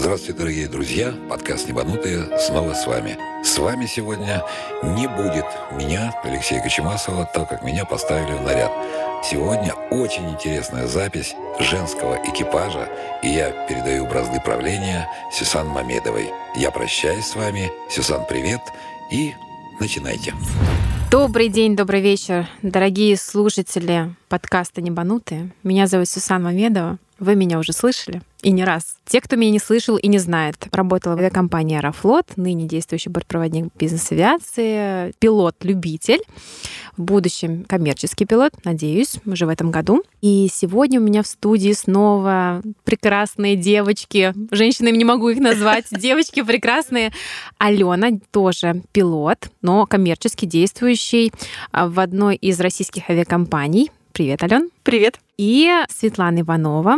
Здравствуйте, дорогие друзья! Подкаст «Небанутые» снова с вами. С вами сегодня не будет меня, Алексея Кочемасова, так как меня поставили в наряд. Сегодня очень интересная запись женского экипажа, и я передаю бразды правления Сюсан Мамедовой. Я прощаюсь с вами. Сюсан, привет, и начинайте. Добрый день, добрый вечер, дорогие слушатели подкаста «Небанутые». Меня зовут Сюсан Мамедова. Вы меня уже слышали и не раз. Те, кто меня не слышал и не знает, работала в авиакомпании «Аэрофлот», ныне действующий бортпроводник бизнес-авиации, пилот-любитель, в будущем коммерческий пилот, надеюсь, уже в этом году. И сегодня у меня в студии снова прекрасные девочки. Женщинами не могу их назвать. Девочки прекрасные. Алена тоже пилот, но коммерчески действующий в одной из российских авиакомпаний. Привет, Ален. Привет. И Светлана Иванова,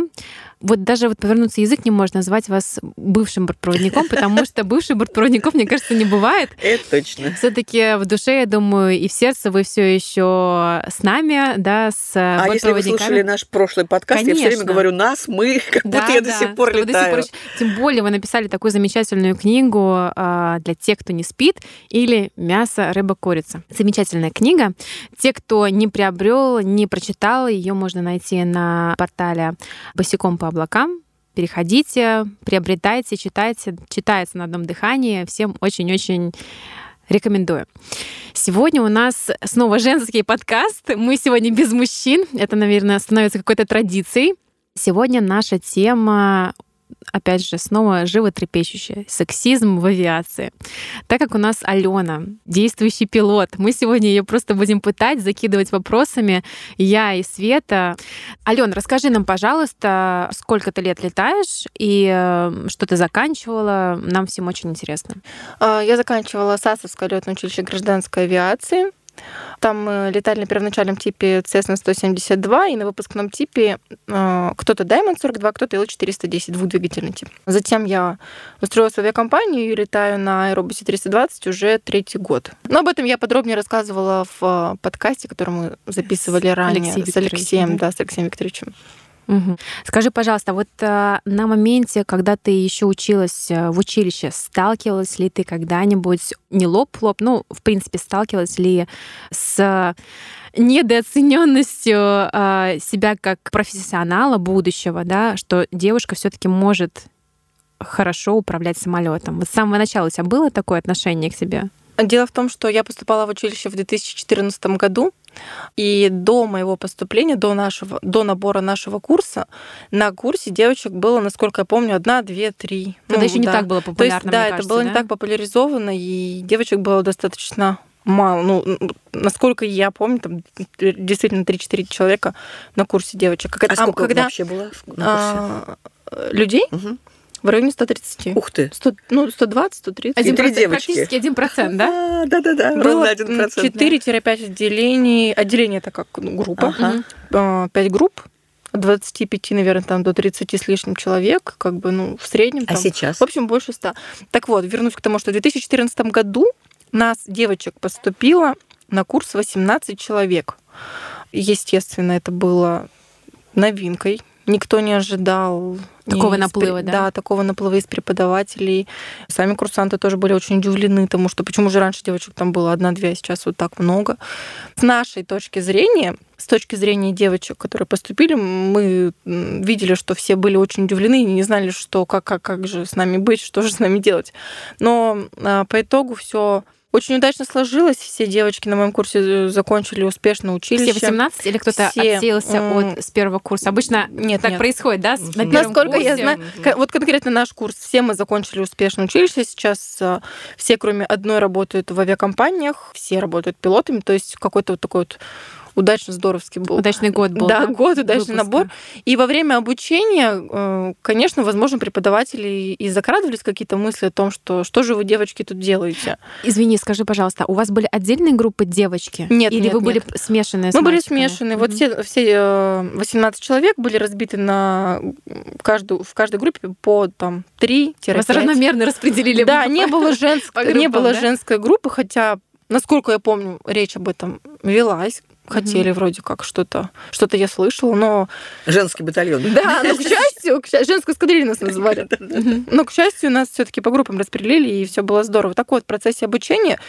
вот даже вот повернуться язык не может назвать вас бывшим бортпроводником, потому что бывших бортпроводников, мне кажется, не бывает. Это точно. Все-таки в душе, я думаю, и в сердце вы все еще с нами, да, с А если вы слушали наш прошлый подкаст, Конечно. я все время говорю нас, мы, как да, будто я да, до сих пор летаю. Сих пор... Тем более вы написали такую замечательную книгу а, для тех, кто не спит, или «Мясо, рыба, курица». Замечательная книга. Те, кто не приобрел, не прочитал, ее можно найти на портале «Босиком по облакам. Переходите, приобретайте, читайте. Читается на одном дыхании. Всем очень-очень рекомендую. Сегодня у нас снова женский подкаст. Мы сегодня без мужчин. Это, наверное, становится какой-то традицией. Сегодня наша тема опять же, снова животрепещущее. Сексизм в авиации. Так как у нас Алена, действующий пилот, мы сегодня ее просто будем пытать, закидывать вопросами. Я и Света. Алена, расскажи нам, пожалуйста, сколько ты лет летаешь и э, что ты заканчивала. Нам всем очень интересно. А, я заканчивала САСовское летное училище гражданской авиации. Там мы летали на первоначальном типе Cessna 172 и на выпускном типе э, кто-то Diamond 42, кто-то L410, двухдвигательный тип. Затем я устроилась в авиакомпанию и летаю на Аэробусе 320 уже третий год. Но об этом я подробнее рассказывала в подкасте, который мы записывали ранее Алексей с Алексеем, да, с Алексеем Викторовичем. Угу. Скажи, пожалуйста, вот э, на моменте, когда ты еще училась э, в училище, сталкивалась ли ты когда-нибудь не лоб в лоб, ну, в принципе, сталкивалась ли с недооцененностью э, себя как профессионала будущего, да, что девушка все-таки может хорошо управлять самолетом. Вот с самого начала у тебя было такое отношение к себе? Дело в том, что я поступала в училище в 2014 году, и до моего поступления, до, нашего, до набора нашего курса, на курсе девочек было, насколько я помню, одна, две, три. Тогда ну, еще да. не так было популярно, То есть, да, кажется, это было да? не так популяризовано, и девочек было достаточно мало. Ну, насколько я помню, там действительно 3-4 человека на курсе девочек. А, а сколько когда, вообще было на курсе? А, людей? Угу. В районе 130. Ух ты. 100, ну, 120, 130. Один три девочки. Практически 1%, да? Да-да-да, ровно 1%. 4-5 отделений. Отделение это как группа. Ага. 5 групп. 25, наверное, там до 30 с лишним человек, как бы, ну, в среднем. А там, сейчас? В общем, больше 100. Так вот, вернусь к тому, что в 2014 году нас, девочек, поступило на курс 18 человек. Естественно, это было новинкой никто не ожидал такого наплыва, да? Да, такого наплыва из преподавателей. Сами курсанты тоже были очень удивлены тому, что почему же раньше девочек там было одна-две, а сейчас вот так много. С нашей точки зрения, с точки зрения девочек, которые поступили, мы видели, что все были очень удивлены и не знали, что как, как, как же с нами быть, что же с нами делать. Но а, по итогу все очень удачно сложилось. Все девочки на моем курсе э, закончили успешно училище. Все 18 или кто-то Все... отсеялся от с первого курса? Обычно нет, так нет. происходит, да? На Насколько курсе? я знаю, вот конкретно наш курс, все мы закончили успешно училище. Сейчас э, все, кроме одной, работают в авиакомпаниях, все работают пилотами, то есть какой-то вот такой вот удачно здоровский был. Удачный год был. Да, да? год, удачный выпуска. набор. И во время обучения, э, конечно, возможно, преподаватели и закрадывались какие-то мысли о том, что что же вы, девочки, тут делаете. Извини, скажи, пожалуйста, у вас были отдельные группы девочки? Нет, Или нет, вы были нет. смешанные Мы были смешаны. Mm-hmm. Вот все, все 18 э, человек были разбиты на каждую, в каждой группе по там 3 Вас равномерно распределили. Да, не было, женск... не было женской группы, хотя Насколько я помню, речь об этом велась хотели mm-hmm. вроде как что-то, что-то я слышала, но... Женский батальон. Да, но к счастью, к счастью женскую эскадрилью нас называли. Но, к счастью, нас все таки по группам распределили, и все было здорово. Так вот, в процессе обучения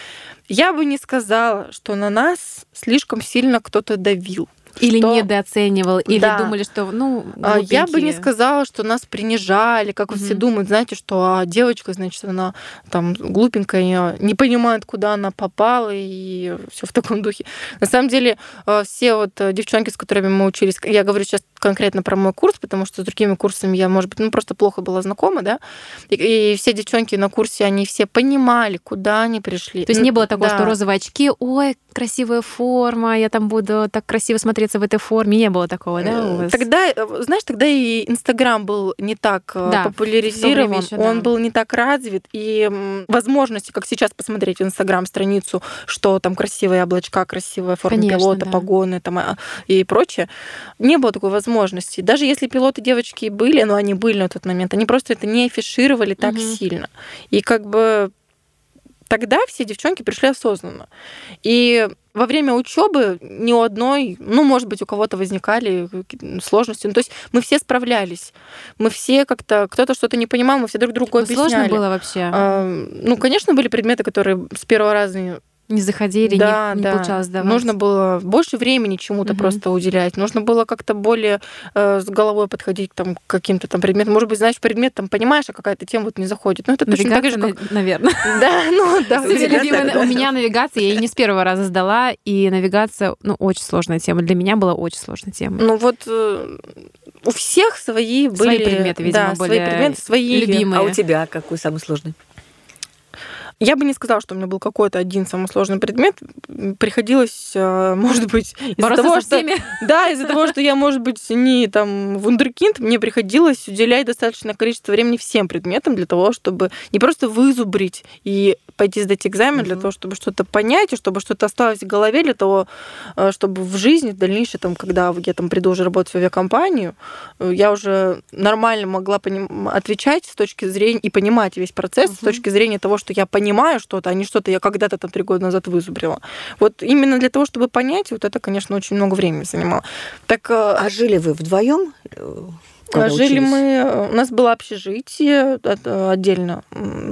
я бы не сказала, что на нас слишком сильно кто-то давил. Или что... недооценивал, или да. думали, что, ну, глупенькие. Я бы не сказала, что нас принижали, как угу. все думают, знаете, что а, девочка, значит, она там глупенькая, не понимает, куда она попала, и все в таком духе. На самом деле, а, все вот э, девчонки, с которыми мы учились, я говорю сейчас конкретно про мой курс, потому что с другими курсами я, может быть, ну, просто плохо была знакома, да, и, и все девчонки на курсе, они все понимали, куда они пришли. То есть не было такого, да. что розовые очки, ой, красивая форма, я там буду так красиво смотреться в этой форме. Не было такого, да, у вас? Тогда, э, знаешь, тогда и Инстаграм был не так э, да, популяризирован, еще, он да. был не так развит, и возможности, как сейчас посмотреть в Инстаграм страницу, что там красивые облачка, красивая форма Конечно, пилота, да. погоны там, а, и прочее, не было такой возможности. Даже если пилоты девочки были, но они были на тот момент, они просто это не афишировали так угу. сильно. И как бы тогда все девчонки пришли осознанно. И во время учебы ни у одной, ну, может быть, у кого-то возникали сложности. Ну, то есть мы все справлялись. Мы все как-то, кто-то что-то не понимал, мы все друг другу объясняли. Сложно было вообще? А, ну, конечно, были предметы, которые с первого раза не заходили, да, не, не да. получалось давать. Нужно было больше времени чему-то угу. просто уделять. Нужно было как-то более э, с головой подходить там, к каким-то там предметам. Может быть, знаешь, предмет там понимаешь, а какая-то тема вот не заходит. Ну, это точно так же, как... наверное. Да, ну да. У меня навигация, я ее не с первого раза сдала, и навигация, ну, очень сложная тема. Для меня была очень сложная тема. Ну вот э, у всех свои были... Свои предметы, видимо, свои предметы, свои любимые. А у тебя какой самый сложный? Я бы не сказала, что у меня был какой-то один самый сложный предмет. Приходилось, э, может быть, из-за того, что... Да, из-за того, что я, может быть, не там вундеркинд, мне приходилось уделять достаточное количество времени всем предметам для того, чтобы не просто вызубрить и пойти сдать экзамен, угу. для того, чтобы что-то понять, и чтобы что-то осталось в голове, для того, э, чтобы в жизни, в дальнейшем, там, когда я там приду уже работать в авиакомпанию, э, я уже нормально могла поним... отвечать с точки зрения и понимать весь процесс угу. с точки зрения того, что я понимаю что-то, а не что-то я когда-то там три года назад вызубрила. Вот именно для того, чтобы понять, вот это, конечно, очень много времени занимало. Так, э, а жили вы вдвоем? Когда Жили учились? мы, у нас было общежитие отдельно,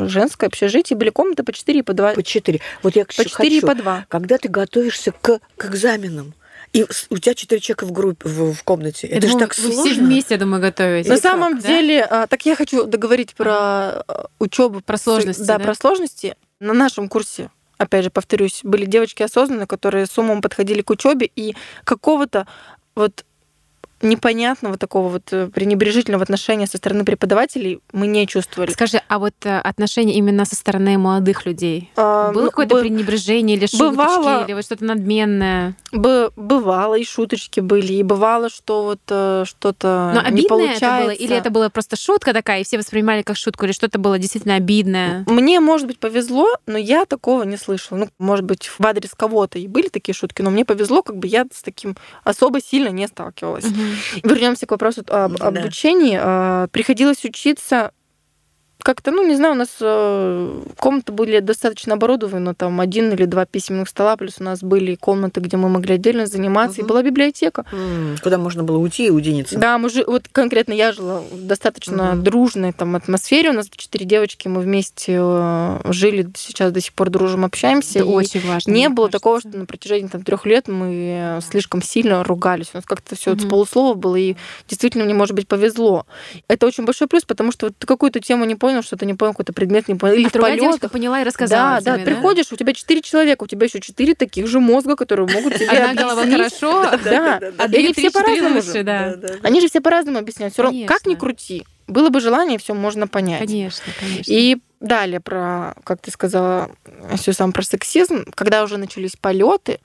женское общежитие, были комнаты по 4 и по 2. По 4. Вот я по 4 хочу, и по 2. Когда ты готовишься к, к экзаменам, и у тебя четыре человека в группе, в, в комнате. Я Это же так сложно. все вместе, я думаю, готовитесь. На самом так, деле, да? так я хочу договорить про а. учебу, про сложности. Да, да, про сложности. На нашем курсе опять же, повторюсь, были девочки осознанные, которые с умом подходили к учебе и какого-то вот непонятного такого вот э, пренебрежительного отношения со стороны преподавателей мы не чувствовали. Скажи, а вот э, отношение именно со стороны молодых людей? А, Было ну, какое-то бы... пренебрежение или шуточки, бывало, или вот что-то надменное? Бывало, и шуточки были, и бывало, что вот э, что-то Но не получается. это было? Или это была просто шутка такая, и все воспринимали как шутку, или что-то было действительно обидное? Мне, может быть, повезло, но я такого не слышала. Ну, может быть, в адрес кого-то и были такие шутки, но мне повезло, как бы я с таким особо сильно не сталкивалась. Угу. Вернемся к вопросу об да. обучении. А, приходилось учиться как-то, ну, не знаю, у нас э, комнаты были достаточно оборудованы, но там один или два письменных стола, плюс у нас были комнаты, где мы могли отдельно заниматься, угу. и была библиотека. М-м, куда можно было уйти и уединиться. Да, мы же, вот конкретно я жила в достаточно угу. дружной там атмосфере, у нас четыре девочки, мы вместе э, жили, сейчас до сих пор дружим, общаемся. Это очень важно. Не было кажется. такого, что на протяжении там трех лет мы слишком сильно ругались, у нас как-то все угу. с полуслова было, и действительно мне, может быть, повезло. Это очень большой плюс, потому что вот ты какую-то тему не понял, понял, что ты не понял какой-то предмет, не понял. Или а в другая девушка поняла и рассказала. Да, тебе, да, приходишь, у тебя четыре человека, у тебя еще четыре таких же мозга, которые могут тебе Одна голова хорошо, да. А они все по-разному Они же все по-разному объясняют. Все равно, как ни крути, было бы желание, все можно понять. Конечно, конечно. И далее про, как ты сказала, все сам про сексизм, когда уже начались полеты,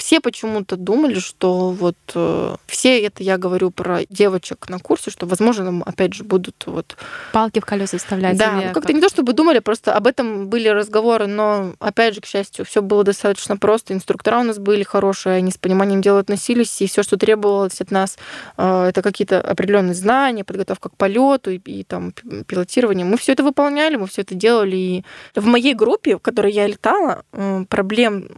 все почему-то думали, что вот э, все это я говорю про девочек на курсе, что, возможно, опять же будут вот... Палки в колеса вставлять. Да, ну, как-то как не то, чтобы думали, просто об этом были разговоры, но, опять же, к счастью, все было достаточно просто. Инструктора у нас были хорошие, они с пониманием дела относились, и все, что требовалось от нас, э, это какие-то определенные знания, подготовка к полету и, и там пилотирование. Мы все это выполняли, мы все это делали. И в моей группе, в которой я летала, э, проблем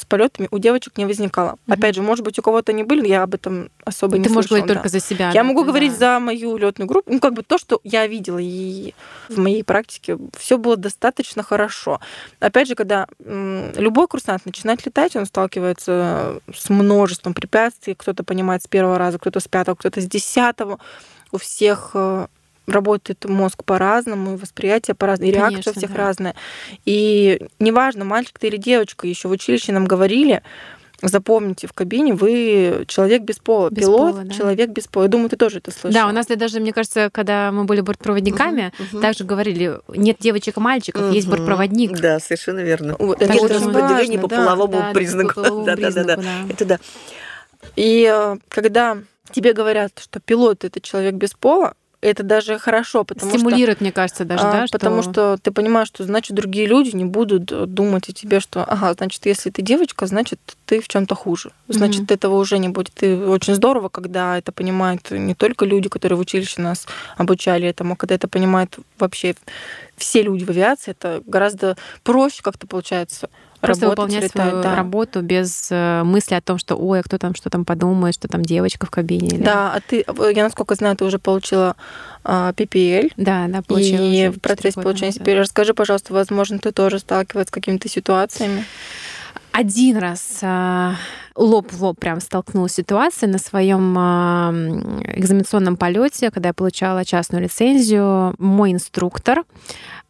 с полетами у девочек не возникало. Мгм. Опять же, может быть, у кого-то они были, я об этом особо не Ты можешь слышала, говорить да. только за себя. Я могу да. говорить за мою летную группу. Ну, как бы то, что я видела и в моей практике, все было достаточно хорошо. Опять же, когда любой курсант начинает летать, он сталкивается с множеством препятствий. Кто-то понимает с первого раза, кто-то с пятого, кто-то с десятого. У всех э, работает мозг по-разному, и восприятие по-разному, и реакция у всех да. разная. И неважно, мальчик ты или девочка, еще в училище нам говорили, запомните, в кабине вы человек без пола. Без Пилот пола, да. человек без пола. Я думаю, ты тоже это слышала. Да, у нас даже, мне кажется, когда мы были бортпроводниками, мгм. также говорили, нет девочек и мальчиков, есть Мгм. бортпроводник. Да, совершенно верно. Вот, Так это очень важно, по да. половому Да, да, признаку. по половому Да, да, да, да. признаку, да. Это да. И э, когда тебе говорят, что пилот это человек без пола, это даже хорошо, потому что Стимулирует, мне кажется, даже, а, да, потому что ты понимаешь, что значит другие люди не будут э, думать о тебе, что ага, значит, если ты девочка, значит, ты в чем-то хуже. Значит, Мгм. этого уже не будет. И очень здорово, когда это понимают не только люди, которые в училище нас обучали этому, а когда это понимают вообще все люди в авиации, это гораздо проще как-то получается Просто работать, выполнять летать, свою да. работу без э, мысли о том, что ой, а кто там что там подумает, что там девочка в кабине. или- Да, а ты, я насколько знаю, ты уже получила а, PPL. да, да, получила И в процессе года получения. PPL расскажи, пожалуйста, возможно, ты тоже сталкивалась с какими-то ситуациями. Один раз а, лоб в лоб прям столкнулась с ситуацией на своем а, экзаменационном полете, когда я получала частную лицензию. Мой инструктор,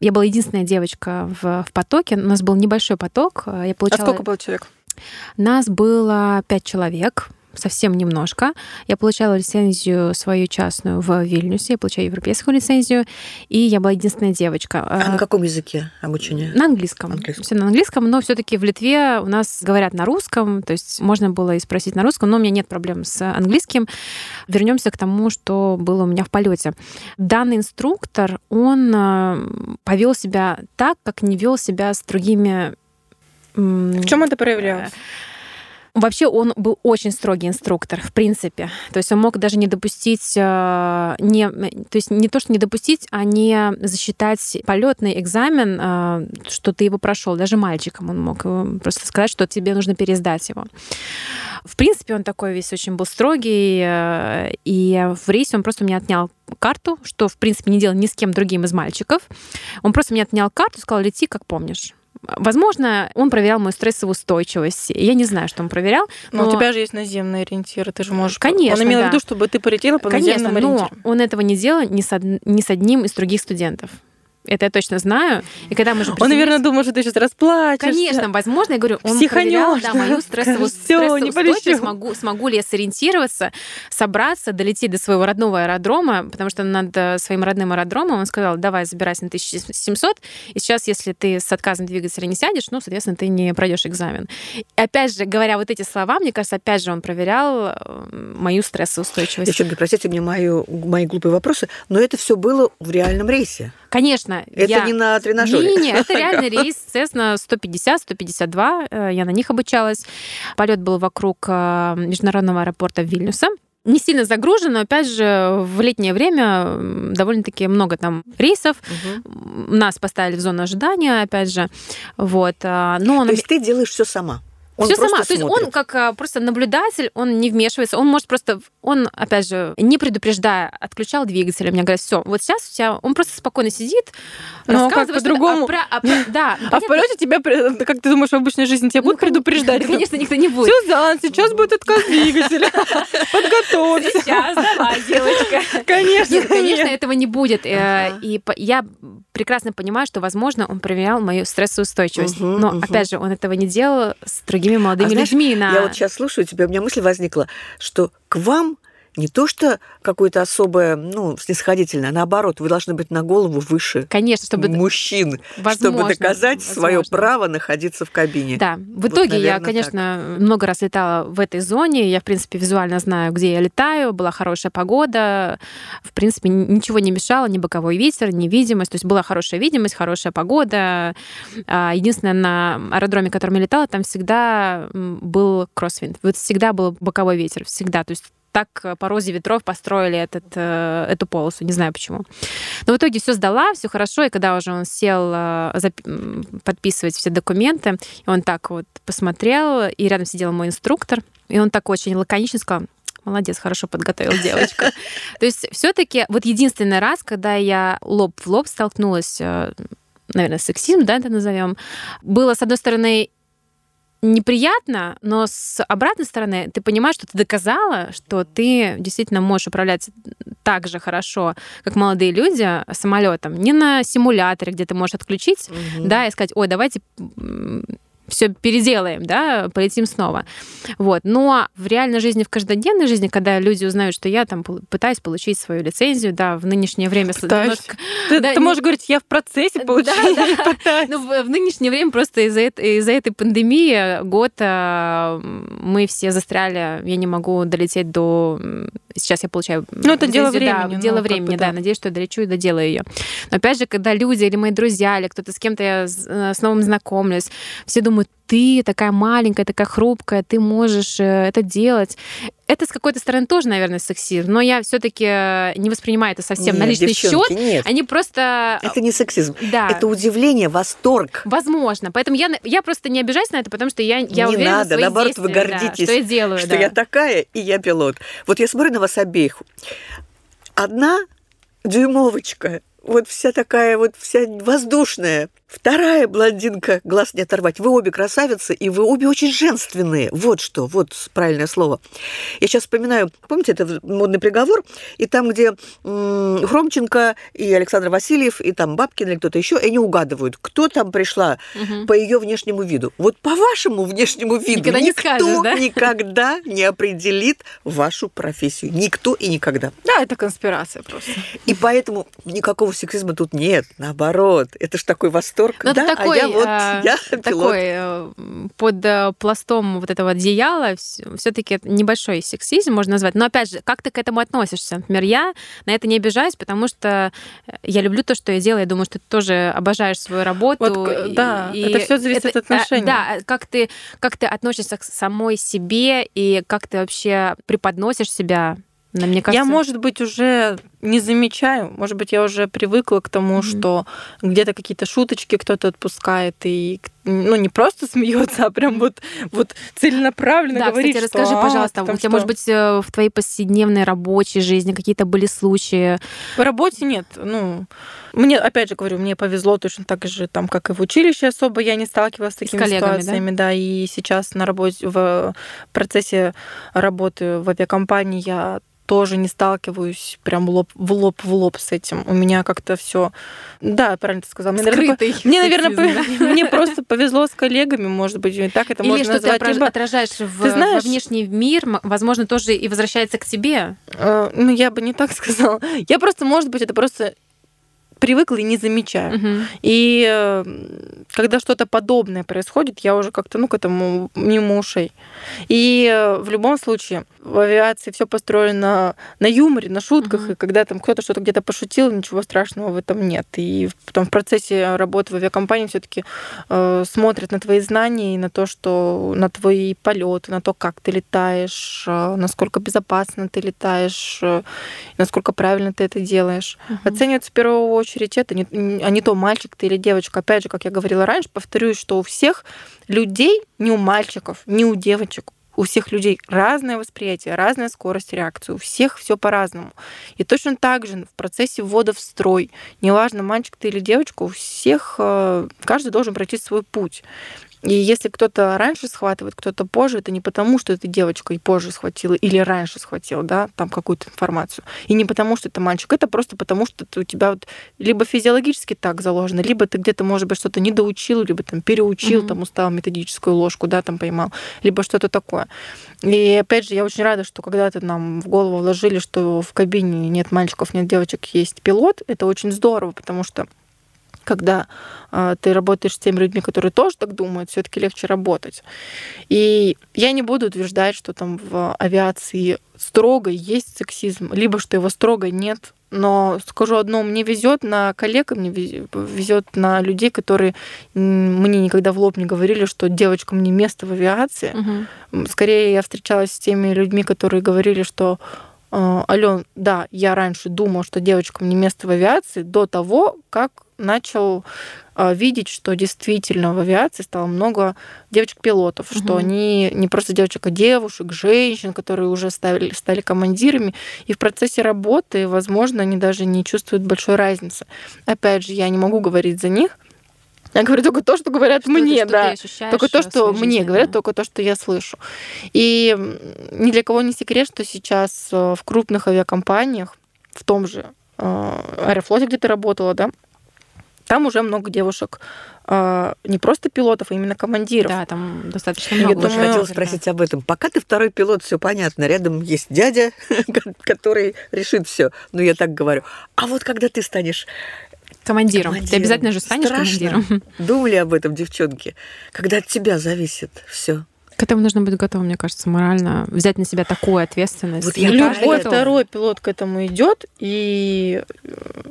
я была единственная девочка в, в потоке, у нас был небольшой поток, а, я А получала... сколько было человек? Нас было пять человек, совсем немножко. Я получала лицензию свою частную в Вильнюсе, я получаю европейскую лицензию, и я была единственная девочка. А А, на каком языке обучение? на английском. Английском. Все на английском, но все-таки в Литве у нас говорят на русском, то есть можно было и спросить на русском, но у меня нет проблем с английским. Вернемся к тому, что было у меня в полете. Данный инструктор, он повел себя так, как не вел себя с другими. В чем это проявлялось? Вообще он был очень строгий инструктор, в принципе. То есть он мог даже не допустить, э, не, то есть не то, что не допустить, а не засчитать полетный экзамен, э, что ты его прошел. Даже мальчикам он мог э, просто сказать, что тебе нужно пересдать его. В принципе, он такой весь очень был строгий, и в рейсе он просто у меня отнял карту, что, в принципе, не делал ни с кем другим из мальчиков. Он просто мне отнял карту сказал, лети, как помнишь. Возможно, он проверял мою стрессовую устойчивость. Я не знаю, что он проверял. Но, Но у тебя же есть наземные ориентиры, ты же можешь... Конечно, Он имел да. в виду, чтобы ты полетела по Конечно, наземным но ориентирам. он этого не делал ни с, од- ни с одним из других студентов. Это я точно знаю. И когда мы же Он, наверное, думал, что ты сейчас расплачешься. Конечно, возможно, я говорю, он Психанёшь, проверял да, мою стрессовую, Всё, стрессовую смогу, смогу ли я сориентироваться, собраться, долететь до своего родного аэродрома, потому что над э, своим родным аэродромом он сказал, давай, забирайся на 1700, и сейчас, если ты с отказом двигателя не сядешь, ну, соответственно, ты не пройдешь экзамен. И опять же, говоря вот эти слова, мне кажется, опять же, он проверял э, мою стрессоустойчивость. Девчонки, простите мне мою, мои глупые вопросы, но это все было в реальном рейсе. Конечно, Это я... не на тренажере. Не, не, это реальный рейс, Cessna 150-152, э, я на них обучалась. Полет был вокруг э, международного аэропорта Вильнюса. Не сильно загружен, но опять же в летнее время довольно-таки много там рейсов. Мгм. Нас поставили в зону ожидания, опять же. Вот. а, Но То есть ты делаешь все сама. Он все сама. То есть он смотрит. как а, просто наблюдатель, он не вмешивается, он может просто, он, опять же, не предупреждая, отключал двигатель. Мне говорят, все, вот сейчас у тебя, он просто спокойно сидит, Ну, а как рассказывает что-то, по-другому? а про- а про- да, ну, А в полете тебя, как ты думаешь, в обычной жизни тебя ну, будут предупреждать? Да, конечно, никто не будет. Сюзан, сейчас будет отказ двигателя. Подготовься. Сейчас, давай, девочка. Конечно. Конечно, этого не будет. Э. И я прекрасно понимаю, что, возможно, он проверял мою стрессоустойчивость. Мгм, Но, мгм. опять же, он этого не делал с другими молодыми А знаешь, людьми. на- Я вот сейчас слушаю тебя, у меня мысль возникла, что к вам не то что какое-то особое, ну, снисходительное, а наоборот, вы должны быть на голову выше Конечно, чтобы... мужчин, Возможно, чтобы доказать свое возможно. право находиться в кабине. Да, в Вот, итоге я, конечно, много раз летала в этой зоне. Я, в принципе, визуально знаю, где я летаю. Была хорошая погода. В принципе, ничего не мешало, ни боковой ветер, ни видимость. То есть была хорошая видимость, хорошая погода. А, Единственное, на аэродроме, в котором я летала, там всегда был кроссвинд. Вот всегда был боковой ветер, всегда. То есть так по розе ветров построили этот, э, эту полосу. Не знаю почему. Но в итоге все сдала, все хорошо. И когда уже он сел э, подписывать все документы, он так вот посмотрел, и рядом сидел мой инструктор, и он так очень лаконично сказал, Молодец, хорошо подготовил девочку. То есть все-таки вот единственный раз, когда я лоб в лоб столкнулась, э, наверное, сексизм, да, это назовем, было, с одной стороны, неприятно, но с обратной стороны ты понимаешь, что ты доказала, что ты действительно можешь управлять так же хорошо, как молодые люди, самолетом. Не на симуляторе, где ты можешь отключить, угу. да, и сказать, ой, давайте все переделаем, да, полетим снова. Вот. Но в реальной жизни, в каждодневной жизни, когда люди узнают, что я там пытаюсь получить свою лицензию, да, в нынешнее время... Немножко, ты, да, ты можешь говорить, я в процессе получения да, да. Ну, в, в нынешнее время просто из-за из этой пандемии год а, мы все застряли, я не могу долететь до... Сейчас я получаю... Ну, это дело времени. Да, дело ну, времени, да. да. Надеюсь, что я долечу и доделаю ее. Но опять же, когда люди или мои друзья, или кто-то с кем-то я э, с новым знакомлюсь, все думают, ты такая маленькая, такая хрупкая, ты можешь э, это делать. Это с какой-то стороны тоже, наверное, сексизм, но я все-таки э, не воспринимаю это совсем нет, на личный счет. Нет. Они просто... Это не сексизм. Да. Это удивление, восторг. Возможно. Поэтому я, я просто не обижаюсь на это, потому что я, я не уверена надо, в наоборот, вы гордитесь, да, что я делаю. Что да. я такая, и я пилот. Вот я смотрю на вас обеих. Одна дюймовочка, вот вся такая вот вся воздушная, Вторая блондинка, глаз не оторвать. Вы обе красавицы, и вы обе очень женственные. Вот что, вот правильное слово. Я сейчас вспоминаю, помните, это модный приговор, и там, где м- Хромченко и Александр Васильев, и там Бабкин или кто-то еще, они угадывают, кто там пришла угу. по ее внешнему виду. Вот по вашему внешнему виду никогда никто не скажешь, да? никогда не определит вашу профессию. Никто и никогда. Да, это конспирация просто. И поэтому никакого сексизма тут нет. Наоборот, это ж такой восторг восторг. Ну, да, такой, а я вот, а, я такой э, под э, пластом вот этого одеяла все-таки небольшой сексизм можно назвать. Но опять же, как ты к этому относишься? Например, я на это не обижаюсь, потому что я люблю то, что я делаю. Я думаю, что ты тоже обожаешь свою работу. Вот, и, да, и это все зависит это, от отношений. Да, как ты, как ты относишься к самой себе и как ты вообще преподносишь себя но мне кажется... Я, может быть, уже не замечаю. Может быть, я уже привыкла к тому, mm-hmm. что где-то какие-то шуточки кто-то отпускает и ну не просто смеется, а прям вот вот целенаправленно да, говорит. Кстати, расскажи, что, пожалуйста, у тебя, что? может быть, э, в твоей повседневной рабочей жизни какие-то были случаи? В работе нет. Ну, мне, опять же говорю, мне повезло точно так же, там, как и в училище особо я не сталкивалась с такими с коллегами, ситуациями, да? да, и сейчас на работе, в процессе работы в авиакомпании я тоже не сталкиваюсь прям лоб в лоб в лоб с этим. У меня как-то все, да, правильно ты сказала. Мне, наверное, мне, наверное, мне просто повезло с коллегами, может быть, и так это Или можно что назвать. ты отражаешь в, ты знаешь, во внешний мир, возможно, тоже и возвращается к тебе. Э, ну, я бы не так сказала. Я просто, может быть, это просто привыкла и не замечаю. Угу. И э, когда что-то подобное происходит, я уже как-то, ну, к этому мимо ушей. И э, в любом случае в авиации все построено на юморе, на шутках, угу. и когда там кто-то что-то где-то пошутил, ничего страшного в этом нет. И потом в процессе работы в авиакомпании все-таки э, смотрят на твои знания и на то, что на твои полеты, на то, как ты летаешь, э, насколько безопасно ты летаешь, э, насколько правильно ты это делаешь. Угу. Оценивается в первую очередь очередь это, не, а не то, мальчик ты или девочка. Опять же, как я говорила раньше, повторюсь, что у всех людей, не у мальчиков, не у девочек, у всех людей разное восприятие, разная скорость реакции, у всех все по-разному. И точно так же в процессе ввода в строй, неважно, мальчик ты или девочка, у всех, э, каждый должен пройти свой путь. И если кто-то раньше схватывает, кто-то позже, это не потому, что эта девочка и позже схватила или раньше схватила, да, там какую-то информацию. И не потому, что это мальчик, это просто потому, что у тебя вот либо физиологически так заложено, либо ты где-то, может быть, что-то недоучил, либо там переучил, mm-hmm. там устал методическую ложку, да, там поймал, либо что-то такое. И опять же, я очень рада, что когда-то нам в голову вложили, что в кабине нет мальчиков, нет девочек, есть пилот. Это очень здорово, потому что когда э, ты работаешь с теми людьми, которые тоже так думают, все-таки легче работать. И я не буду утверждать, что там в авиации строго есть сексизм, либо что его строго нет. но скажу одно, мне везет на коллег, мне везет на людей, которые мне никогда в лоб не говорили, что девочкам не место в авиации. Угу. Скорее я встречалась с теми людьми, которые говорили, что «А, Ален, да, я раньше думал, что девочкам не место в авиации до того, как начал а, видеть, что действительно в авиации стало много девочек-пилотов, угу. что они не просто девочек, а девушек, женщин, которые уже стали, стали командирами, и в процессе работы, возможно, они даже не чувствуют большой разницы. Опять же, я не могу говорить за них, я говорю только то, что говорят что мне, ты, да. Только то, что мне жизни, говорят, да. только то, что я слышу. И ни для кого не секрет, что сейчас э, в крупных авиакомпаниях, в том же э, Аэрофлоте, где ты работала, да, там уже много девушек, э, не просто пилотов, а именно командиров. Да, там достаточно много. Я думаю, хотела спросить об этом. Пока ты второй пилот, все понятно. Рядом есть дядя, который решит все. Ну, я так говорю. А вот когда ты станешь командиром. командиром. Ты обязательно же станешь Страшно. командиром. Думали об этом девчонки. Когда от тебя зависит все. К этому нужно быть готовым, мне кажется, морально взять на себя такую ответственность. Вот я Любой второй пилот к этому идет, и э,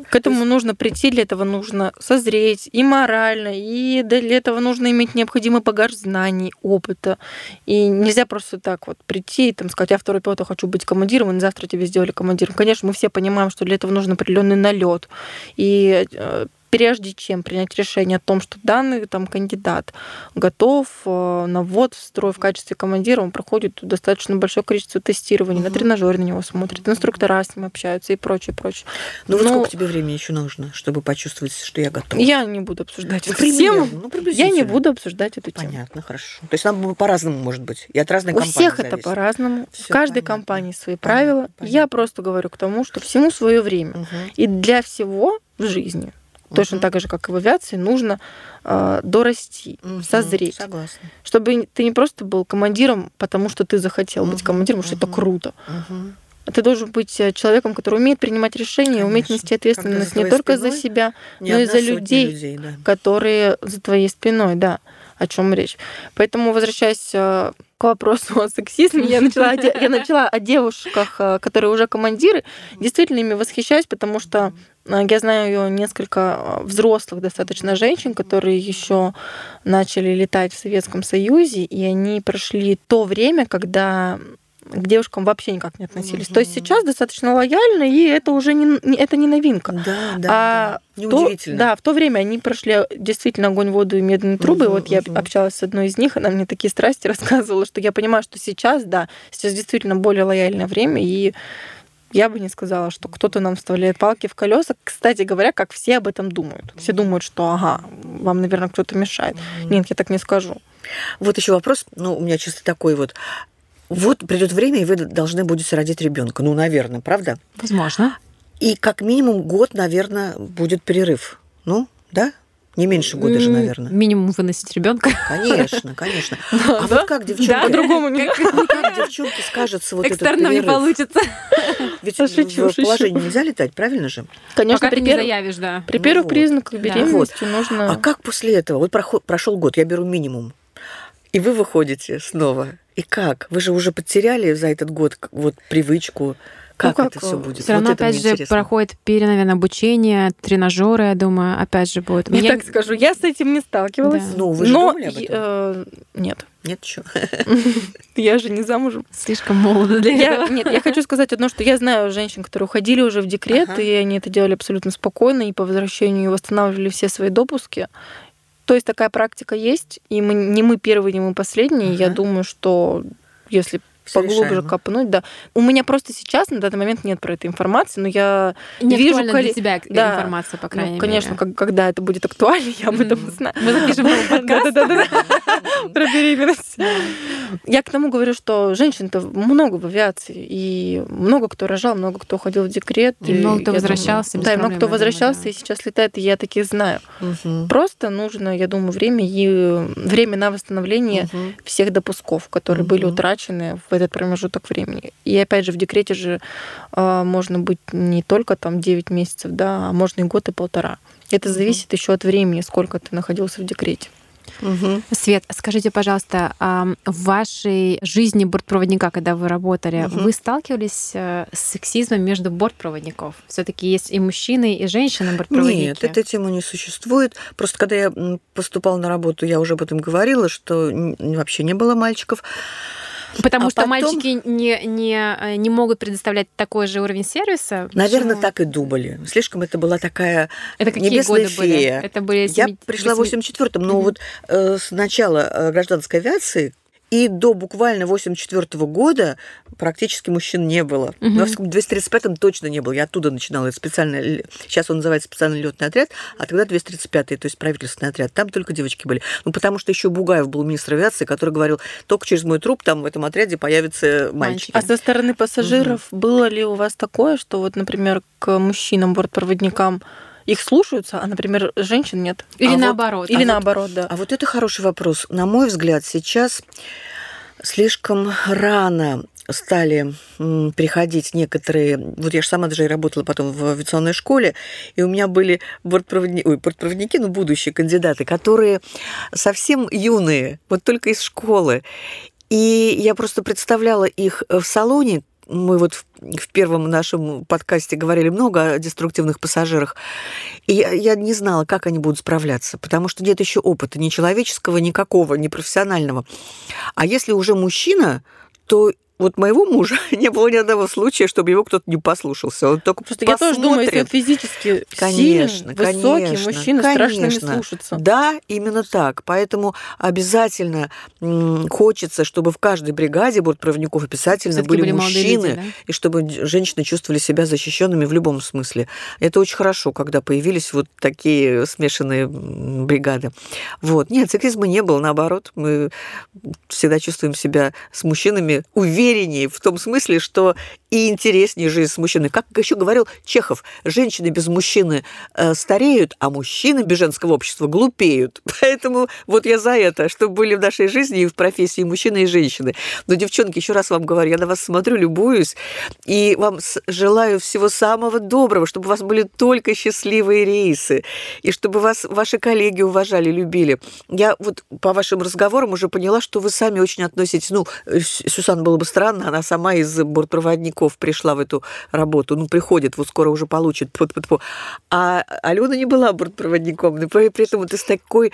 к этому есть... нужно прийти, для этого нужно созреть и морально, и для этого нужно иметь необходимый багаж знаний, опыта. И нельзя просто так вот прийти и там, сказать, я второй пилот, я хочу быть командиром, и завтра тебе сделали командиром. Конечно, мы все понимаем, что для этого нужен определенный налет. И э, прежде чем принять решение о том, что данный там, кандидат готов э, на ввод в строй в качестве командира, он проходит достаточно большое количество тестирований, угу. на тренажере на него смотрят, инструктора с ним общаются и прочее, прочее. Ну, вот сколько тебе времени еще нужно, чтобы почувствовать, что я готова? Я не буду обсуждать ну, эту тему. Ну, я не буду обсуждать эту тему. Понятно, хорошо. То есть нам по-разному может быть, и от разных У компаний всех зависит. это по-разному. В каждой понятно. компании свои понятно, правила. Понятно. Я просто говорю к тому, что всему свое время. Угу. И для всего в жизни Точно угу. так же, как и в авиации, нужно э, дорасти, угу, созреть. Согласна. Чтобы ты не просто был командиром, потому что ты захотел угу, быть командиром, потому угу, что это круто. Угу. Ты должен быть э, человеком, который умеет принимать решения, Конечно. уметь нести ответственность не только за себя, но и за людей, людей да. которые за твоей спиной, да о чем речь. Поэтому, возвращаясь э, к вопросу о сексизме, я начала, я начала о девушках, э, которые уже командиры. Действительно ими восхищаюсь, потому что я знаю несколько взрослых достаточно женщин, которые еще начали летать в Советском Союзе, и они прошли то время, когда к девушкам вообще никак не относились. Угу. То есть сейчас достаточно лояльно, и это уже не, это не новинка. Да, да. А да. Неудивительно. То, да, в то время они прошли действительно огонь, воду и медные трубы. Угу, вот угу. я общалась с одной из них, она мне такие страсти рассказывала, что я понимаю, что сейчас, да, сейчас действительно более лояльное время, и я бы не сказала, что кто-то нам вставляет палки в колеса. Кстати говоря, как все об этом думают. Все думают, что ага, вам, наверное, кто-то мешает. Нет, я так не скажу. Вот еще вопрос, ну, у меня чисто такой вот вот придет время, и вы должны будете родить ребенка. Ну, наверное, правда? Возможно. И как минимум год, наверное, будет перерыв. Ну, да? Не меньше года же, наверное. Минимум выносить ребенка. Конечно, конечно. А вот как девчонки... По-другому не Как девчонки скажется вот этот перерыв? не получится. Ведь в положении нельзя летать, правильно же? Конечно, Пока ты не заявишь, да. При первых ну признаках беременности нужно... А как после этого? Вот прошел год, я беру минимум. И вы выходите снова. И как? Вы же уже потеряли за этот год вот привычку. Как, ну, как это все будет? Все равно, вот опять же, интересно. проходит перенаверное, обучение, тренажеры, я думаю, опять же будет. Я, я так скажу, я с этим не сталкивалась. Да. Ну, вы же но думали об этом? Э, нет. Нет, что? Я же не замужем. Слишком молодо для я, этого. Нет, я хочу сказать одно, что я знаю женщин, которые уходили уже в декрет, ага. и они это делали абсолютно спокойно, и по возвращению восстанавливали все свои допуски. То есть такая практика есть, и мы не мы первые, не мы последние. Ага. Я думаю, что если все поглубже копнуть, да. У меня просто сейчас на данный момент нет про это информации, но я не вижу... Коли... для тебя да. информация, по крайней ну, конечно, мере. Конечно, когда это будет актуально, я об этом узнаю. Мы запишем подкаст. Про беременность. Я к тому говорю, что женщин-то много в авиации, и много кто рожал, много кто уходил в декрет. И много кто возвращался. Да, и много кто возвращался, и сейчас летает, и я таких знаю. Просто нужно, я думаю, время и время на восстановление всех допусков, которые были утрачены в этот промежуток времени. И опять же, в декрете же э, можно быть не только там 9 месяцев, да, а можно и год, и полтора. Это зависит еще от времени, сколько ты находился в декрете. Мгм. Свет, скажите, пожалуйста, а в вашей жизни бортпроводника, когда вы работали, Мгм. вы сталкивались э, с сексизмом между бортпроводников? Все-таки есть и мужчины, и женщины бортпроводники. Нет, этой темы не существует. Просто когда я поступала на работу, я уже об этом говорила, что вообще не было мальчиков. Потому а что потом- мальчики не, не, э, не могут предоставлять такой же уровень сервиса. Наверное, Почему? так и думали. Слишком это была такая Это какие небесная годы были? фея. Это были Я семи- пришла в восьми- 84-м, но Мгм. вот э, с начала э, гражданской авиации и до буквально 84 года практически мужчин не было. Мгм. Но в 235-м точно не было. Я оттуда начинала. Это специально, сейчас он называется специальный летный отряд, а тогда 235-й, то есть правительственный отряд. Там только девочки были. Ну, потому что еще Бугаев был министр авиации, который говорил, только через мой труп там в этом отряде появятся мальчики. А со стороны пассажиров было ли у вас такое, что вот, например, к мужчинам, бортпроводникам их слушаются, а, например, женщин нет? Или А вот- наоборот. Или вот- наоборот, да. А вот это хороший вопрос. На мой взгляд, сейчас слишком рано стали приходить некоторые... Вот я же сама даже и работала потом в авиационной школе, и у меня были бортпроводники, ой, бортпроводники, ну, будущие кандидаты, которые совсем юные, вот только из школы. И я просто представляла их в салоне, мы вот в, в первом нашем подкасте говорили много о деструктивных пассажирах, и я, я не знала, как они будут справляться, потому что нет еще опыта ни человеческого, никакого, ни профессионального. А если уже мужчина, то вот моего мужа не было ни одного случая, чтобы его кто-то не послушался. Он только Просто я тоже думаю, если он посмотрит. физически Конечно, сильный, высокий конечно, мужчина, страшно не конечно. слушаться. Да, именно так. Поэтому обязательно хочется, чтобы в каждой бригаде бортпроводников обязательно были, были мужчины, люди, да? и чтобы женщины чувствовали себя защищенными в любом смысле. Это очень хорошо, когда появились вот такие смешанные бригады. Вот. Нет, сексизма не было, наоборот. Мы всегда чувствуем себя с мужчинами увереннее в том смысле, что и интереснее жизнь с мужчиной. Как еще говорил Чехов, женщины без мужчины э, стареют, а мужчины без женского общества глупеют. Поэтому вот я за это, чтобы были в нашей жизни и в профессии мужчины и женщины. Но, девчонки, еще раз вам говорю, я на вас смотрю, любуюсь, и вам желаю всего самого доброго, чтобы у вас были только счастливые рейсы, и чтобы вас ваши коллеги уважали, любили. Я вот по вашим разговорам уже поняла, что вы сами очень относитесь, ну, Сюсан было бы странно, она сама из бортпроводников пришла в эту работу, ну, приходит, вот скоро уже получит, а Алена не была бортпроводником, но при при этом ты с такой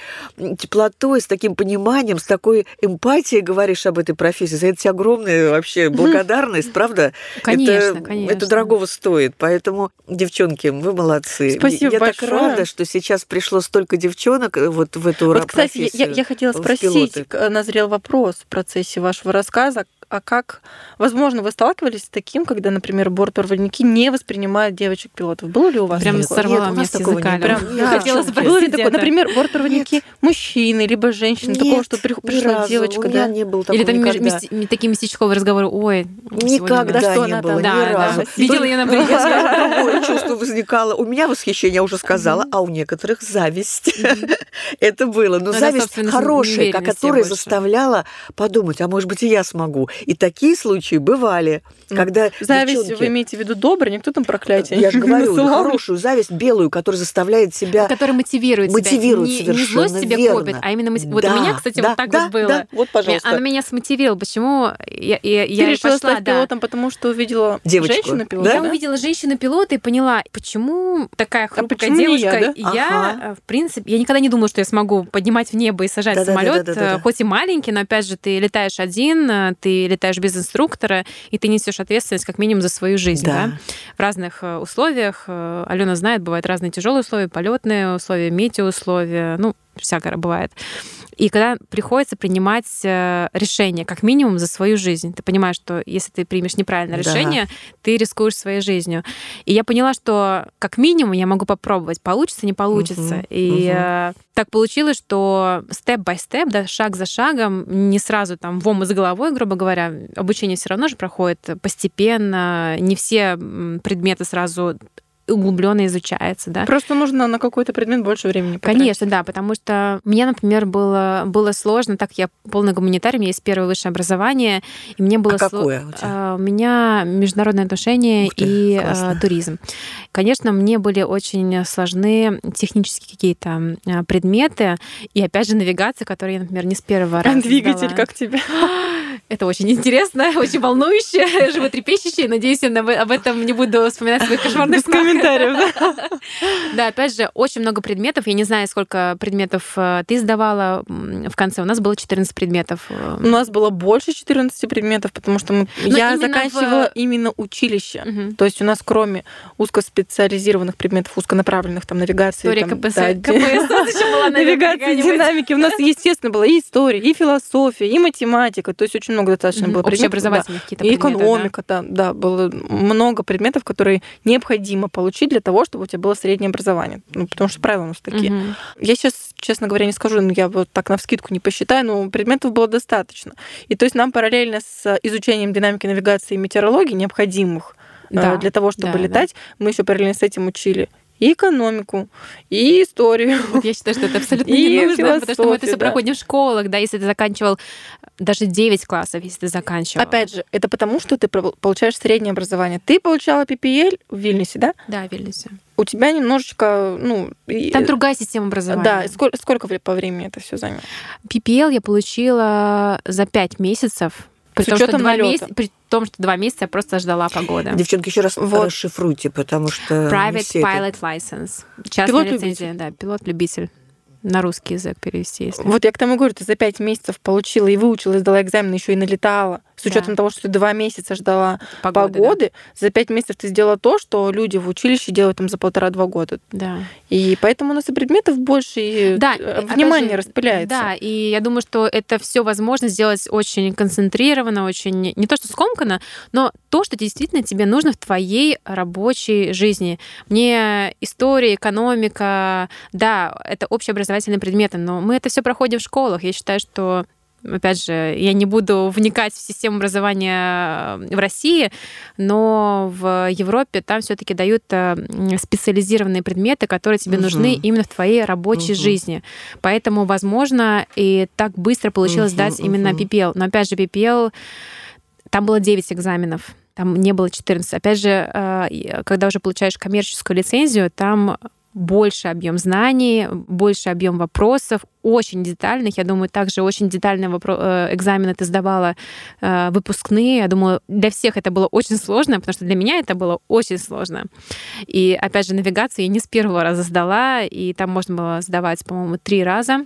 теплотой, с таким пониманием, с такой эмпатией говоришь об этой профессии. За это тебе огромная вообще благодарность, правда? Конечно, это, конечно. Это дорогого стоит. Поэтому, девчонки, вы молодцы. Спасибо я большое. так рада, что сейчас пришло столько девчонок э, вот в эту Вот, ра- кстати, я, профессию. я хотела спросить, к- назрел вопрос в процессе вашего рассказа, а как, возможно, вы сталкивались с таким, когда, например, бортпроводники не воспринимают девочек-пилотов? Было ли у вас Прям такое? сорвала Нет, меня с языка. не. Прям Я хотела шоке. Было ли спросить такое, например, бортпроводники мужчины, либо женщины, такого, что Нет, пришла разу. девочка, да? не было такого Или там никогда. такие местечковые разговоры. Ой, Никогда да. что не было, ни разу. Видела на Я скажу, другое чувство возникало. У меня восхищение, я уже сказала, а у некоторых зависть. Это было. Но Ну, зависть хорошая, которая заставляла подумать, а может быть и я смогу. И такие случаи бывали, когда Зависть, девчонки- вы имеете в виду доброе, никто там проклятие Я же говорю, хорошую зависть белую, которая заставляет себя который мотивирует, Мотивирует себя. Не, не злость тебя верно. копит, а именно мотив- Вот Да, у меня, кстати, да, вот так да, вот было. да. Вот, пожалуйста. Она меня смотивировала. Почему я, я, Ты я решила пошла, стать да. пилотом, потому что увидела женщину-пилота, Я да? увидела женщину-пилота и поняла, почему такая хрупкая почему не девушка. я, да? И я, Ага. э, в принципе, я никогда не думала, что я смогу поднимать в небо и сажать Да-да-да, самолет, да-да-да. э, хоть и маленький, но опять же ты летаешь один, э, ты летаешь без инструктора, и ты несешь ответственность как минимум за свою жизнь, Да. да? В разных э, условиях. э, Алена знает, бывают разные тяжелые условия, полетные условия, метеоусловия, ну всякое бывает. И когда приходится принимать э, решение, как минимум, за свою жизнь, ты понимаешь, что если ты примешь неправильное Да. решение, ты рискуешь своей жизнью. И я поняла, что как минимум я могу попробовать, получится, не получится. Мгм, И э, так получилось, что степ-бай-степ, да, шаг за шагом, не сразу там в омут с головой, грубо говоря, обучение все равно же проходит постепенно, не все предметы сразу углубленно изучается, да. Просто нужно на какой-то предмет больше времени потратить. Конечно, да, потому что мне, например, было, было сложно, так я полный гуманитарий, у меня есть первое высшее образование, и мне было А какое у тебя? А, У меня международные отношения ты, и классно. а, туризм. Конечно, мне были очень сложны технические какие-то а, предметы, и опять же навигация, которую я, например, не с первого раза Двигатель, сдала. как тебе? Это очень интересно, очень волнующе, животрепещуще. Надеюсь, я об этом не буду вспоминать своих кошмарных Без комментариев, да? Опять же, очень много предметов. Я не знаю, сколько предметов э, ты сдавала в конце. У нас было 14 предметов. э. У нас было больше 14 предметов, потому что мы... Но я заканчивала в- именно училище. То есть у нас кроме узкоспециализированных предметов, узконаправленных, там, навигации... История там, да, была, навигации, какая-нибудь. динамики. У нас, естественно, была и история, и философия, и математика. То есть очень много достаточно было предметов. Общеобразовательных какие-то И предметы, да. экономика, да, да, было много предметов, которые необходимо получить для того, чтобы у тебя было среднее образование. Ну, потому что правила у нас такие. Мгм. Я сейчас, честно говоря, не скажу, но я вот так на вскидку не посчитаю, но предметов было достаточно. И то есть нам параллельно с изучением динамики навигации и метеорологии, необходимых э, Да, для того, чтобы да, да. летать, мы еще параллельно с этим учили и экономику, и историю. Вот я считаю, что это абсолютно И не нужно, потому что мы это все да. проходим в школах, да, если ты заканчивал даже 9 классов, если ты заканчивал. Опять же, это потому, что ты пол- получаешь среднее образование. Ты получала PPL в Вильнюсе, да? Да, в Вильнюсе. У тебя немножечко, ну... и- Там другая система образования. Да, и сколько, сколько по времени это все займет? PPL я получила за 5 месяцев. При С том, что учетом два налёта. месяца, при том, что два месяца я просто ждала погоды. Девчонки, еще раз Вот. расшифруйте, потому что не Private все это- Pilot License. Частная Пилот-любитель. лицензия, да, пилот-любитель. На русский язык перевести, если. Вот я к тому говорю, ты за пять месяцев получила и выучила, и сдала экзамен, еще и налетала. С учетом Да. того, что ты два месяца ждала Погоды, погоды, за пять месяцев ты сделала то, что люди в училище делают там за полтора-два года. Да. И поэтому у нас и предметов больше, и Да, э, опять внимание же, распыляется. Да, и я думаю, что это все возможно сделать очень концентрированно, очень не то что скомканно, но то, что действительно тебе нужно в твоей рабочей жизни. Мне история, экономика, да, это общеобразовательные предметы, но мы это все проходим в школах. Я считаю, что Опять же, я не буду вникать в систему образования в России, но в Европе там все-таки дают э, специализированные предметы, которые тебе Мгм. нужны именно в твоей рабочей Мгм. жизни. Поэтому, возможно, и так быстро получилось Мгм, сдать именно мгм. PPL. Но опять же, PPL, там было 9 экзаменов, там не было 14. Опять же, э, когда уже получаешь коммерческую лицензию, там больше объем знаний, больше объем вопросов, очень детальных. Я думаю, также очень детальные вопро- э, экзамены ты сдавала э, выпускные. Я думаю, для всех это было очень сложно, потому что для меня это было очень сложно. И опять же, навигацию я не с первого раза сдала, и там можно было сдавать, по-моему, три раза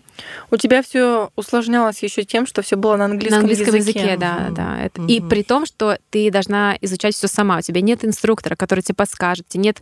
У тебя все усложнялось еще тем, что все было на английском, на английском языке, языке. да, Мгм. да. Это- И Мгм. при том, что ты должна изучать все сама. У тебя нет инструктора, который тебе подскажет, тебе нет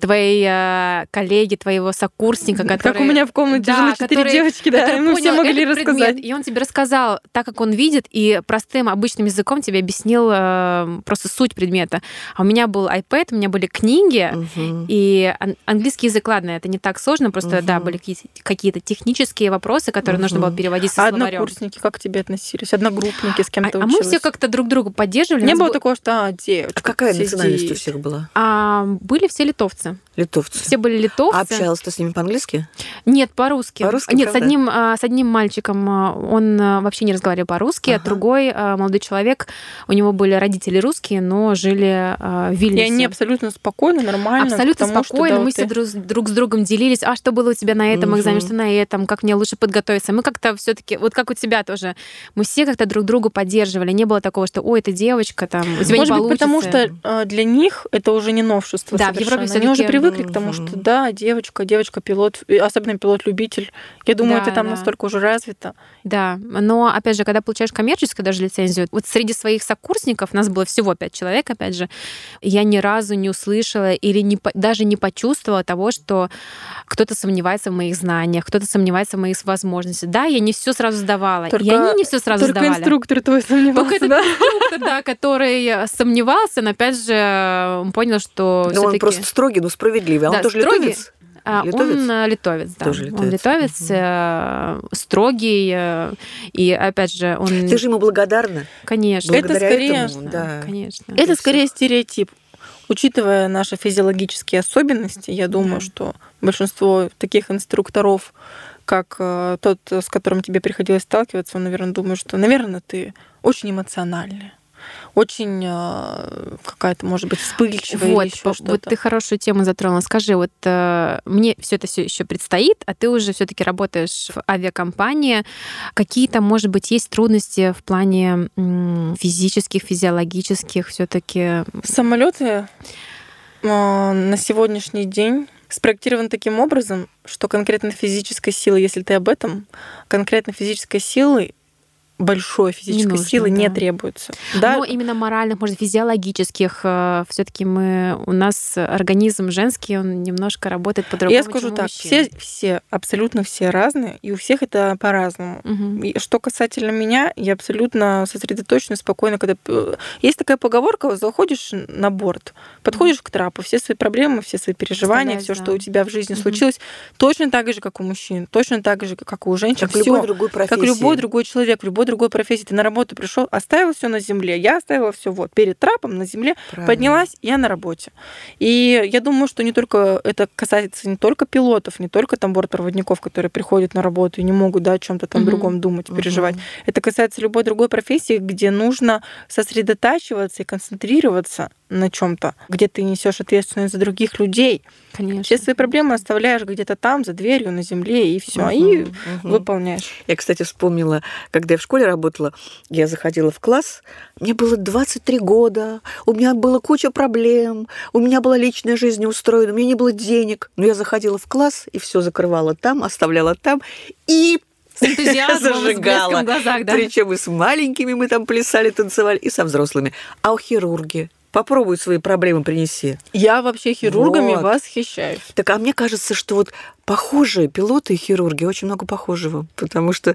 твоей э, коллеги, твоего сокурсника, который... Как у меня в комнате Да, жило четыре девочки, да, который мы все могли этот предмет, рассказать. и он тебе рассказал, так как он видит, и простым обычным языком тебе объяснил э, просто суть предмета. А у меня был iPad, у меня были книги, Мгм. и ан- английский язык, ладно, это не так сложно, просто, да, Мгм. были какие- какие-то технические вопросы, которые нужно было переводить со А словарем. однокурсники как к тебе относились? Одногруппники, с кем А, а мы все как-то друг друга поддерживали. Не было бу- такого, что а, девочка А какая сидит. национальность у всех была? А, были все литовцы. Литовцы. Все были литовцы. А общалась ты с ними по-английски? Нет, по-русски. По-русски, Нет, с правда? Одним, а, с одним мальчиком а, он а, вообще не разговаривал по-русски, а Ага. другой а, молодой человек, у него были родители русские, но жили в И Вильнюсе. они абсолютно спокойно, нормально. Абсолютно потому что, спокойно. да, мы все ты- друг, с- друг с другом делились, а что было у тебя на этом экзамене, Мгм. что на этом, как мне лучше подготовиться. Мы как-то все-таки, вот как у тебя тоже, мы все как-то друг другу поддерживали. Не было такого, что, ой, это девочка, там, у тебя Может не быть, потому что для них это уже не новшество Да, в совершенно. Европе Они уже привыкли к тому, что да, девочка, девочка-пилот, и особенно пилот-любитель. Я думаю, Да, это там да. настолько уже развито. Да, но опять же, когда получаешь коммерческую даже лицензию, вот среди своих сокурсников, нас было всего пять человек, опять же, я ни разу не услышала или не, даже не почувствовала того, что кто-то сомневается в моих знаниях, кто-то сомневается в моих возможностях. Да, я не все сразу сдавала, и Только- они не все сразу Только сдавали. инструктор твой сомневался, Только этот да? инструктор, да, который сомневался, но опять же он понял, что Ну, он просто строгий, но справедливый. А Да, он тоже строгий. литовец? А, Литовец? Он э, литовец, да. Тоже Он литовец. литовец, э, строгий, э, и опять же, он... Ты же ему благодарна. Конечно. Это Благодаря скорее- этому, да. Конечно. Это скорее стереотип. Учитывая наши физиологические особенности, я думаю, Да. что большинство таких инструкторов, как э, тот, с которым тебе приходилось сталкиваться, он, наверное, думает, что, наверное, ты очень эмоциональная, очень э, какая-то, может быть, вспыльчивая Вот, или еще что-то. вот ты хорошую тему затронула. Скажи, вот э, мне все это все еще предстоит, а ты уже все-таки работаешь в авиакомпании. Какие-то, может быть, есть трудности в плане физических, физиологических все-таки? Самолеты э, на сегодняшний день спроектированы таким образом, что конкретно физической силы, если ты об этом, конкретно физической силы большой физической нужно, силы не да. требуется. Да, Но именно моральных, может, физиологических, все-таки мы у нас организм женский, он немножко работает по-другому. я скажу так, мужчин. все, все, абсолютно все разные, и у всех это по-разному. Мгм. И что касательно меня, я абсолютно сосредоточена, спокойно, когда... п- Есть такая поговорка, заходишь на борт, подходишь к трапу, все свои проблемы, все свои переживания, все, Оставляешь, что да. у тебя в жизни Мгм. случилось, точно так же, как у мужчин, точно так же, как у женщин. Как любой Всё. другой профессии. Как любой другой человек, в любой другой профессии. Ты на работу пришел, оставил все на земле. Я оставила все вот перед трапом на земле, Правильно. поднялась, я на работе. И я думаю, что не только это касается не только пилотов, не только там бортпроводников, которые приходят на работу и не могут да, о чем-то там Мгм. другом думать, переживать. Это касается любой другой профессии, где нужно сосредотачиваться и концентрироваться на чем-то, где ты несешь ответственность за других людей. Конечно. Все свои проблемы оставляешь где-то там, за дверью, на земле, и все, и Мгм, мгм. выполняешь. Я, кстати, вспомнила, когда я в школе работала, я заходила в класс, мне было 23 года, у меня была куча проблем, у меня была личная жизнь не устроена, у меня не было денег. Но я заходила в класс и все закрывала там, оставляла там и С энтузиазмом, с зажигала. в глазах, да? Причем и с маленькими мы там плясали, танцевали, и со взрослыми. А у хирурги попробуй свои проблемы принеси. Я вообще хирургами Вот. восхищаюсь. Так, а мне кажется, что вот похожие пилоты и хирурги очень много похожего, потому что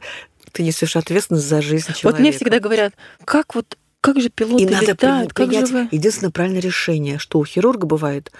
ты несешь ответственность за жизнь человека. Вот мне всегда говорят, как вот как же пилоты и надо летают, как же принять вы... единственное правильное решение, что у хирурга бывает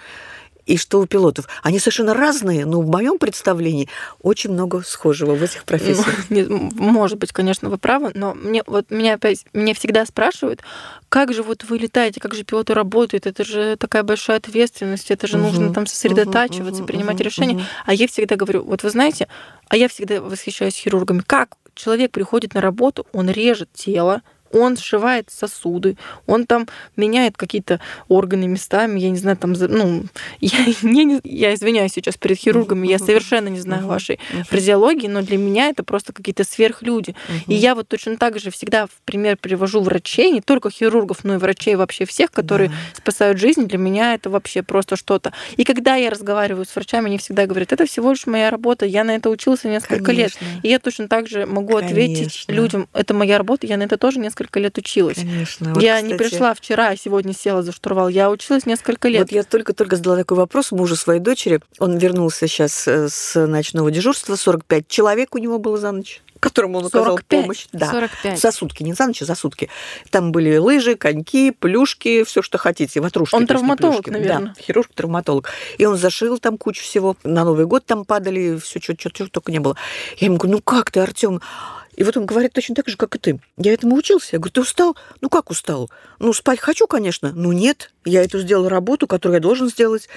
и что у пилотов. Они совершенно разные, но в моем представлении очень много схожего в этих профессиях. Ну, может быть, конечно, вы правы, но мне вот меня опять меня всегда спрашивают, как же вот вы летаете, как же пилоты работают, это же такая большая ответственность, это же Мгм, нужно там сосредотачиваться, мгм, принимать мгм, решения. мгм. А я всегда говорю, вот вы знаете, а я всегда восхищаюсь хирургами, как человек приходит на работу, он режет тело, он сшивает сосуды, он там меняет какие-то органы местами, я не знаю, там, ну, я, я, не- я извиняюсь сейчас перед хирургами, я совершенно не знаю вашей фразеологии, но для меня это просто какие-то сверхлюди. И я вот точно так же всегда в пример привожу врачей, не только хирургов, но и врачей вообще всех, которые спасают жизнь. Для меня это вообще просто что-то. И когда я разговариваю с врачами, они всегда говорят, это всего лишь моя работа, я на это учился несколько лет. Конечно. И я точно так же могу ответить Конечно. людям, это моя работа, я на это тоже несколько лет училась. Конечно. Вот, я не кстати, пришла вчера, и сегодня села за штурвал. Я училась несколько лет. Вот я только-только задала такой вопрос мужу своей дочери. Он вернулся сейчас э, с ночного дежурства. 45 человек у него было за ночь, которому он оказал 45? помощь. Да. 45. За сутки, не за ночь, а за сутки. Там были лыжи, коньки, плюшки, все, что хотите, ватрушки. Он не травматолог, плюшки. наверное. Да, хирург-травматолог. И он зашил там кучу всего. На Новый год там падали, все, что только не было. Я ему говорю, ну как ты, Артем? И вот он говорит точно так же, как и ты. Я этому учился. Я говорю, ты устал? Ну как устал? Ну спать хочу, конечно. Ну нет, я эту сделал работу, которую я должен сделать.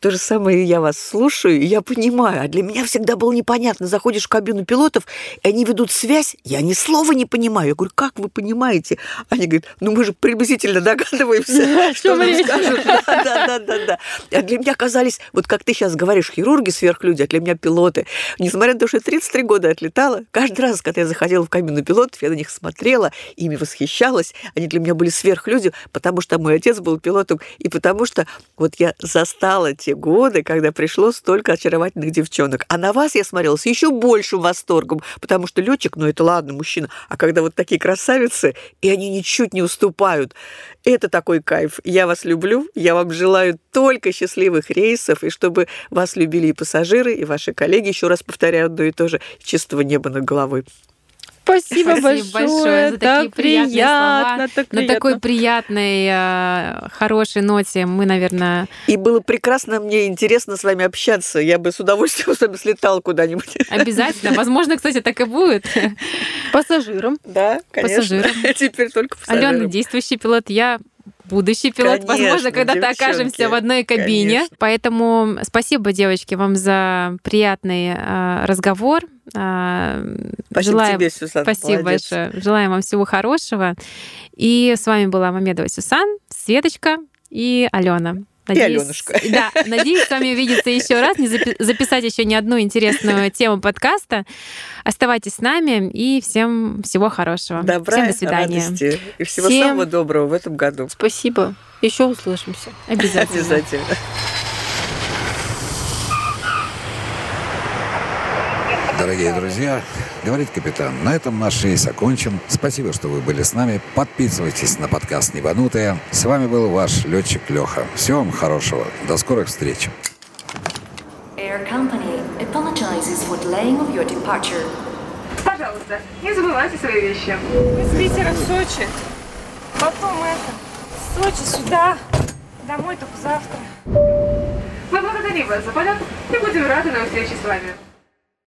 То же самое я вас слушаю, и я понимаю. А для меня всегда было непонятно. Заходишь в кабину пилотов, и они ведут связь, я ни слова не понимаю. Я говорю, как вы понимаете? Они говорят, ну мы же приблизительно догадываемся, что нам скажут. Да, да, да, да, да. А для меня казались, вот как ты сейчас говоришь, хирурги сверхлюди, а для меня пилоты. Несмотря на то, что я 33 года отлетала, каждый раз, когда я заходила в кабину пилотов, я на них смотрела, ими восхищалась. Они для меня были сверхлюди, потому что мой отец был пилотом, и потому что вот я застала те годы, когда пришло столько очаровательных девчонок. А на вас я смотрела с еще большим восторгом, потому что летчик, ну это ладно, мужчина, а когда вот такие красавицы, и они ничуть не уступают, это такой кайф. Я вас люблю, я вам желаю только счастливых рейсов, и чтобы вас любили и пассажиры, и ваши коллеги, еще раз повторяю одно и то же, чистого неба над головой. Спасибо, Спасибо большое, большое за так такие приятные приятно, слова. так На приятно. такой приятной, э, хорошей ноте мы, наверное, И было прекрасно мне интересно с вами общаться. Я бы с удовольствием с вами слетала куда-нибудь. обязательно, возможно, кстати, так и будет. Пассажирам. Да, конечно. Пассажирам. Теперь только Алена, пассажирам. действующий пилот, я будущий пилот. Конечно, Возможно, когда-то девчонки, окажемся в одной кабине. конечно. Поэтому спасибо, девочки, вам за приятный э, разговор. Э, Спасибо желаю- тебе, Сюзанна, Спасибо молодец. большое. Желаем вам всего хорошего. И с вами была Мамедова Сюсан, Светочка и Алена. Алёнушка. Да, надеюсь, с вами увидеться еще раз, не запи- записать еще не одну интересную тему подкаста. Оставайтесь с нами и всем всего хорошего. Добра, всем до свидания. радости и всего Всем- самого доброго в этом году. Спасибо. Еще услышимся. Обязательно. Обязательно. Дорогие друзья, говорит капитан, на этом наш рейс окончен. Спасибо, что вы были с нами. Подписывайтесь на подкаст «Небанутые». С вами был ваш летчик Леха. Всего вам хорошего. До скорых встреч. Air Company apologizes for delaying of your departure. Пожалуйста, не забывайте свои вещи. Из Питера в Сочи. Потом это. С Сочи сюда. Домой только завтра. Мы благодарим вас за полет и будем рады на встрече с вами.